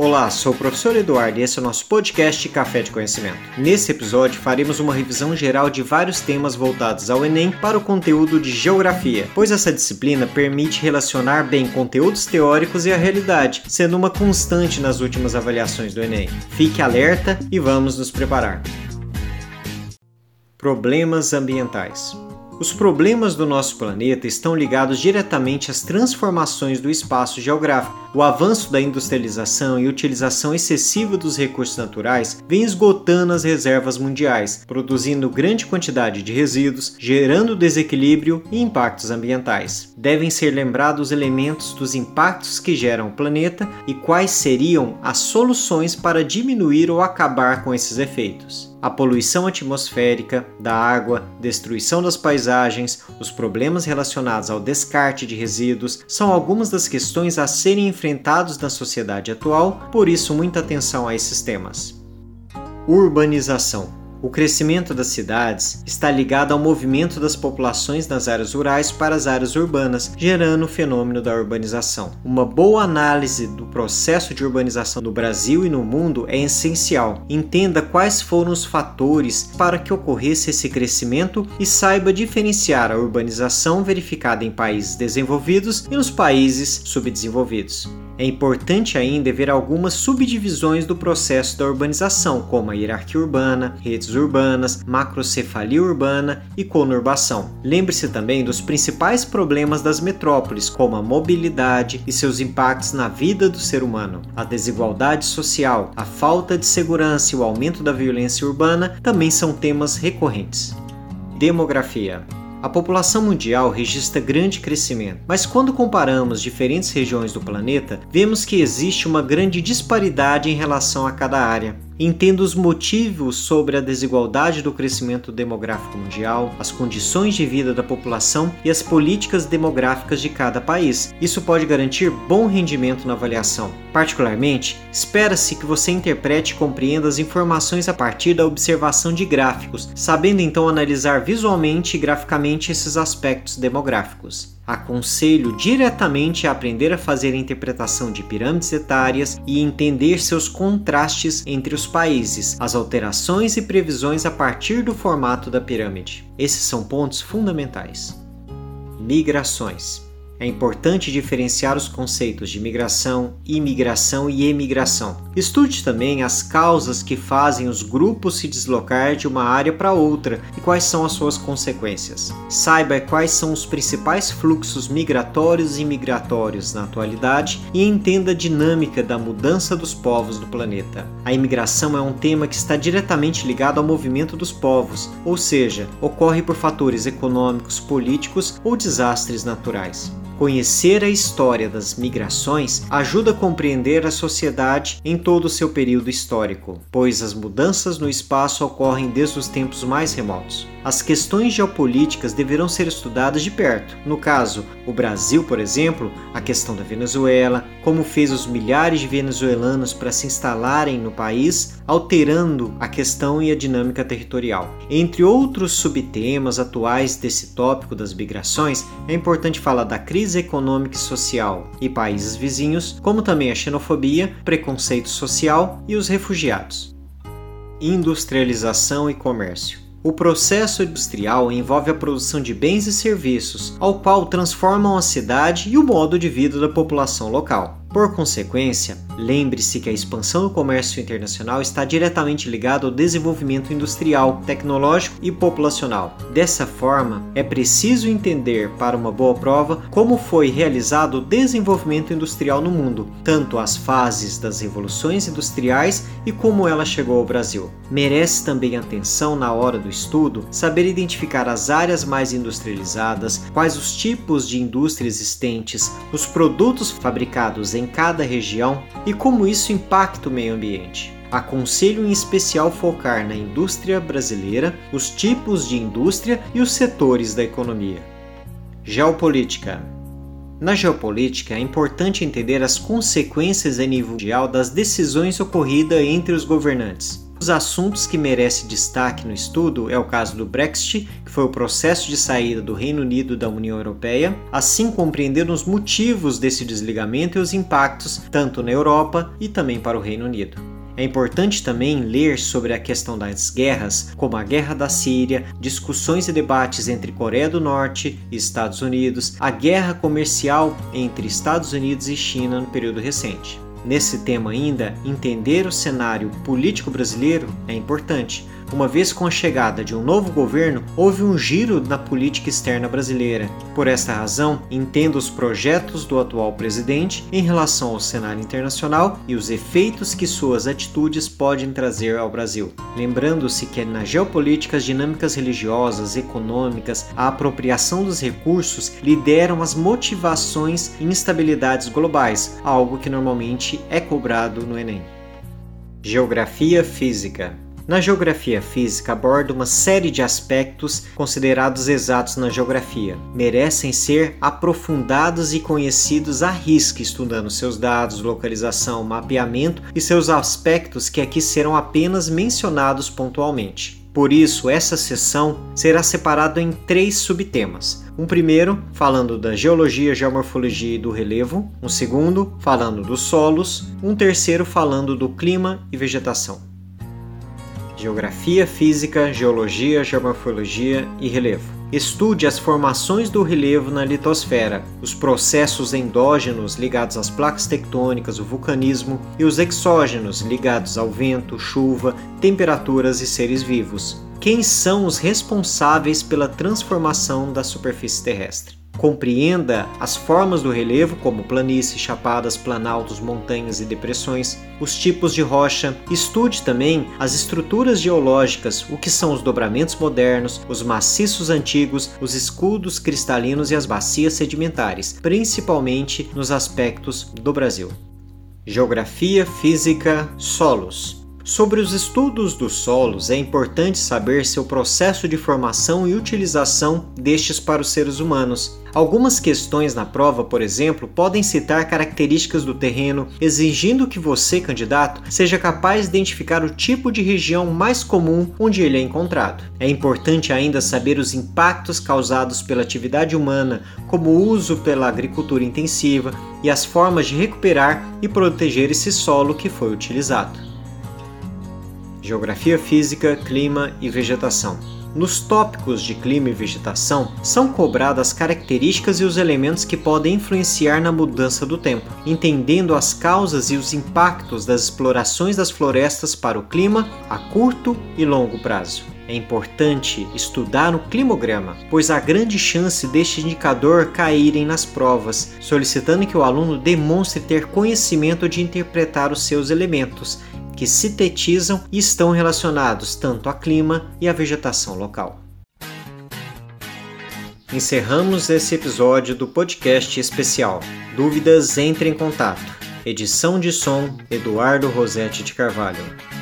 Olá, sou o professor Eduardo e esse é o nosso podcast Café de Conhecimento. Nesse episódio faremos uma revisão geral de vários temas voltados ao Enem para o conteúdo de Geografia, pois essa disciplina permite relacionar bem conteúdos teóricos e a realidade, sendo uma constante nas últimas avaliações do Enem. Fique alerta e vamos nos preparar. Problemas ambientais. Os problemas do nosso planeta estão ligados diretamente às transformações do espaço geográfico. O avanço da industrialização e utilização excessiva dos recursos naturais vem esgotando as reservas mundiais, produzindo grande quantidade de resíduos, gerando desequilíbrio e impactos ambientais. Devem ser lembrados elementos dos impactos que geram o planeta e quais seriam as soluções para diminuir ou acabar com esses efeitos a poluição atmosférica, da água, destruição das paisagens, os problemas relacionados ao descarte de resíduos são algumas das questões a serem enfrentados na sociedade atual, por isso muita atenção a esses temas. Urbanização o crescimento das cidades está ligado ao movimento das populações nas áreas rurais para as áreas urbanas, gerando o fenômeno da urbanização. Uma boa análise do processo de urbanização no Brasil e no mundo é essencial. Entenda quais foram os fatores para que ocorresse esse crescimento e saiba diferenciar a urbanização verificada em países desenvolvidos e nos países subdesenvolvidos. É importante ainda ver algumas subdivisões do processo da urbanização, como a hierarquia urbana, redes urbanas, macrocefalia urbana e conurbação. Lembre-se também dos principais problemas das metrópoles, como a mobilidade e seus impactos na vida do ser humano. A desigualdade social, a falta de segurança e o aumento da violência urbana também são temas recorrentes. Demografia a população mundial registra grande crescimento, mas quando comparamos diferentes regiões do planeta, vemos que existe uma grande disparidade em relação a cada área. Entenda os motivos sobre a desigualdade do crescimento demográfico mundial, as condições de vida da população e as políticas demográficas de cada país. Isso pode garantir bom rendimento na avaliação. Particularmente, espera-se que você interprete e compreenda as informações a partir da observação de gráficos, sabendo então analisar visualmente e graficamente esses aspectos demográficos. Aconselho diretamente a aprender a fazer a interpretação de pirâmides etárias e entender seus contrastes entre os países, as alterações e previsões a partir do formato da pirâmide. Esses são pontos fundamentais. Migrações. É importante diferenciar os conceitos de migração, imigração e emigração. Estude também as causas que fazem os grupos se deslocar de uma área para outra e quais são as suas consequências. Saiba quais são os principais fluxos migratórios e imigratórios na atualidade e entenda a dinâmica da mudança dos povos do planeta. A imigração é um tema que está diretamente ligado ao movimento dos povos, ou seja, ocorre por fatores econômicos, políticos ou desastres naturais. Conhecer a história das migrações ajuda a compreender a sociedade em todo o seu período histórico, pois as mudanças no espaço ocorrem desde os tempos mais remotos. As questões geopolíticas deverão ser estudadas de perto. No caso, o Brasil, por exemplo, a questão da Venezuela, como fez os milhares de venezuelanos para se instalarem no país, alterando a questão e a dinâmica territorial. Entre outros subtemas atuais desse tópico das migrações, é importante falar da crise econômica e social e países vizinhos, como também a xenofobia, preconceito social e os refugiados. Industrialização e comércio. O processo industrial envolve a produção de bens e serviços, ao qual transformam a cidade e o modo de vida da população local. Por consequência, lembre-se que a expansão do comércio internacional está diretamente ligada ao desenvolvimento industrial, tecnológico e populacional. Dessa forma, é preciso entender para uma boa prova como foi realizado o desenvolvimento industrial no mundo, tanto as fases das revoluções industriais e como ela chegou ao Brasil. Merece também atenção na hora do estudo saber identificar as áreas mais industrializadas, quais os tipos de indústria existentes, os produtos fabricados em cada região e como isso impacta o meio ambiente. Aconselho em especial focar na indústria brasileira, os tipos de indústria e os setores da economia. Geopolítica na geopolítica, é importante entender as consequências a nível mundial das decisões ocorridas entre os governantes. Os assuntos que merecem destaque no estudo é o caso do Brexit, que foi o processo de saída do Reino Unido da União Europeia, assim compreender os motivos desse desligamento e os impactos tanto na Europa e também para o Reino Unido. É importante também ler sobre a questão das guerras, como a Guerra da Síria, discussões e debates entre Coreia do Norte e Estados Unidos, a guerra comercial entre Estados Unidos e China no período recente. Nesse tema ainda, entender o cenário político brasileiro é importante, uma vez com a chegada de um novo governo, houve um giro na política externa brasileira. Por esta razão, entenda os projetos do atual presidente em relação ao cenário internacional e os efeitos que suas atitudes podem trazer ao Brasil. Lembrando-se que na geopolítica as dinâmicas religiosas, econômicas, a apropriação dos recursos lideram as motivações e instabilidades globais, algo que normalmente é cobrado no Enem. Geografia Física na geografia física aborda uma série de aspectos considerados exatos na geografia. Merecem ser aprofundados e conhecidos à risca, estudando seus dados, localização, mapeamento e seus aspectos que aqui serão apenas mencionados pontualmente. Por isso, essa sessão será separada em três subtemas. Um primeiro, falando da geologia, geomorfologia e do relevo. Um segundo, falando dos solos. Um terceiro, falando do clima e vegetação geografia física, geologia, geomorfologia e relevo. Estude as formações do relevo na litosfera, os processos endógenos ligados às placas tectônicas, o vulcanismo, e os exógenos ligados ao vento, chuva, temperaturas e seres vivos. Quem são os responsáveis pela transformação da superfície terrestre? Compreenda as formas do relevo, como planícies, chapadas, planaltos, montanhas e depressões, os tipos de rocha. Estude também as estruturas geológicas, o que são os dobramentos modernos, os maciços antigos, os escudos cristalinos e as bacias sedimentares, principalmente nos aspectos do Brasil. Geografia, física, solos. Sobre os estudos dos solos, é importante saber seu processo de formação e utilização destes para os seres humanos. Algumas questões na prova, por exemplo, podem citar características do terreno, exigindo que você, candidato, seja capaz de identificar o tipo de região mais comum onde ele é encontrado. É importante ainda saber os impactos causados pela atividade humana, como o uso pela agricultura intensiva e as formas de recuperar e proteger esse solo que foi utilizado. Geografia Física, Clima e Vegetação. Nos tópicos de clima e vegetação são cobradas características e os elementos que podem influenciar na mudança do tempo, entendendo as causas e os impactos das explorações das florestas para o clima a curto e longo prazo. É importante estudar o climograma, pois há grande chance deste indicador caírem nas provas, solicitando que o aluno demonstre ter conhecimento de interpretar os seus elementos que sintetizam e estão relacionados tanto a clima e a vegetação local. Encerramos esse episódio do podcast especial. Dúvidas entre em contato. Edição de som Eduardo Rosetti de Carvalho.